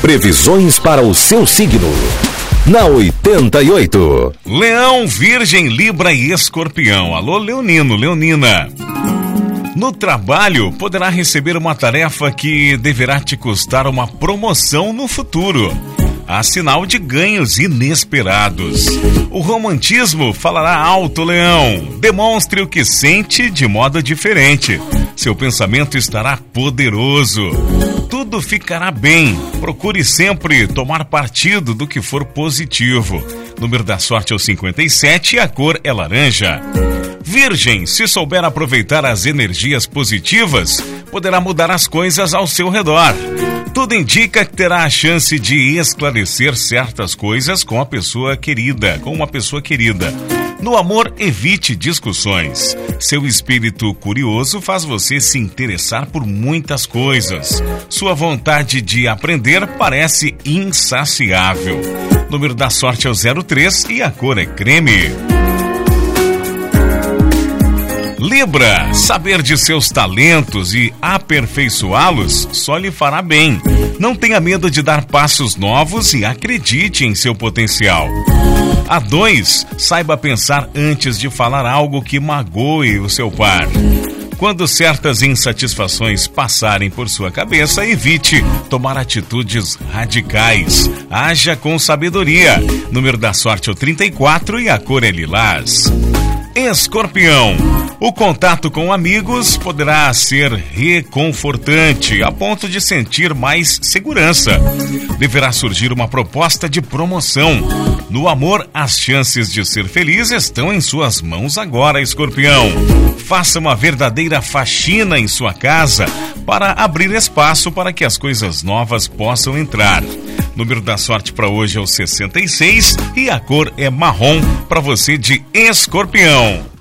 Previsões para o seu signo. Na 88. Leão, Virgem, Libra e Escorpião. Alô, Leonino, Leonina. No trabalho, poderá receber uma tarefa que deverá te custar uma promoção no futuro. Há sinal de ganhos inesperados. O romantismo falará alto, Leão. Demonstre o que sente de modo diferente. Seu pensamento estará poderoso. Tudo ficará bem. Procure sempre tomar partido do que for positivo. Número da sorte é o 57 e a cor é laranja. Virgem, se souber aproveitar as energias positivas, poderá mudar as coisas ao seu redor. Tudo indica que terá a chance de esclarecer certas coisas com a pessoa querida, com uma pessoa querida. No amor, evite discussões. Seu espírito curioso faz você se interessar por muitas coisas. Sua vontade de aprender parece insaciável. número da sorte é o 03 e a cor é creme. Libra, saber de seus talentos e aperfeiçoá-los só lhe fará bem. Não tenha medo de dar passos novos e acredite em seu potencial. A dois, saiba pensar antes de falar algo que magoe o seu par. Quando certas insatisfações passarem por sua cabeça, evite tomar atitudes radicais. Haja com sabedoria. Número da sorte é o 34 e a cor é lilás. Escorpião. O contato com amigos poderá ser reconfortante, a ponto de sentir mais segurança. Deverá surgir uma proposta de promoção. No amor, as chances de ser feliz estão em suas mãos agora, Escorpião. Faça uma verdadeira faxina em sua casa para abrir espaço para que as coisas novas possam entrar. Número da sorte para hoje é o 66 e a cor é marrom para você de Escorpião.